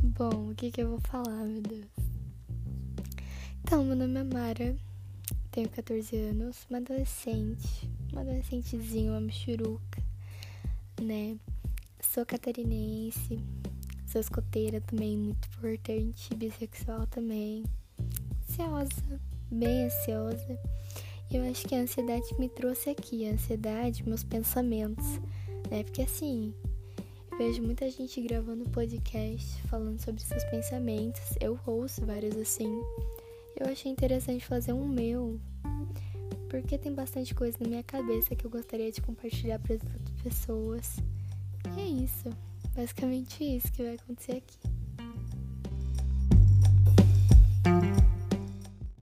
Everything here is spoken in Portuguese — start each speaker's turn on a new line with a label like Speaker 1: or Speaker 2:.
Speaker 1: Bom, o que que eu vou falar, meu Deus? Então, meu nome é Mara, tenho 14 anos, uma adolescente, uma adolescentezinha, uma michuruca, né? Sou catarinense, sou escoteira também, muito importante, bissexual também, ansiosa, bem ansiosa. Eu acho que a ansiedade me trouxe aqui, a ansiedade, meus pensamentos, né? Porque assim, vejo muita gente gravando podcast falando sobre seus pensamentos. Eu ouço vários assim. Eu achei interessante fazer um meu, porque tem bastante coisa na minha cabeça que eu gostaria de compartilhar para as outras pessoas. E é isso, basicamente isso que vai acontecer aqui.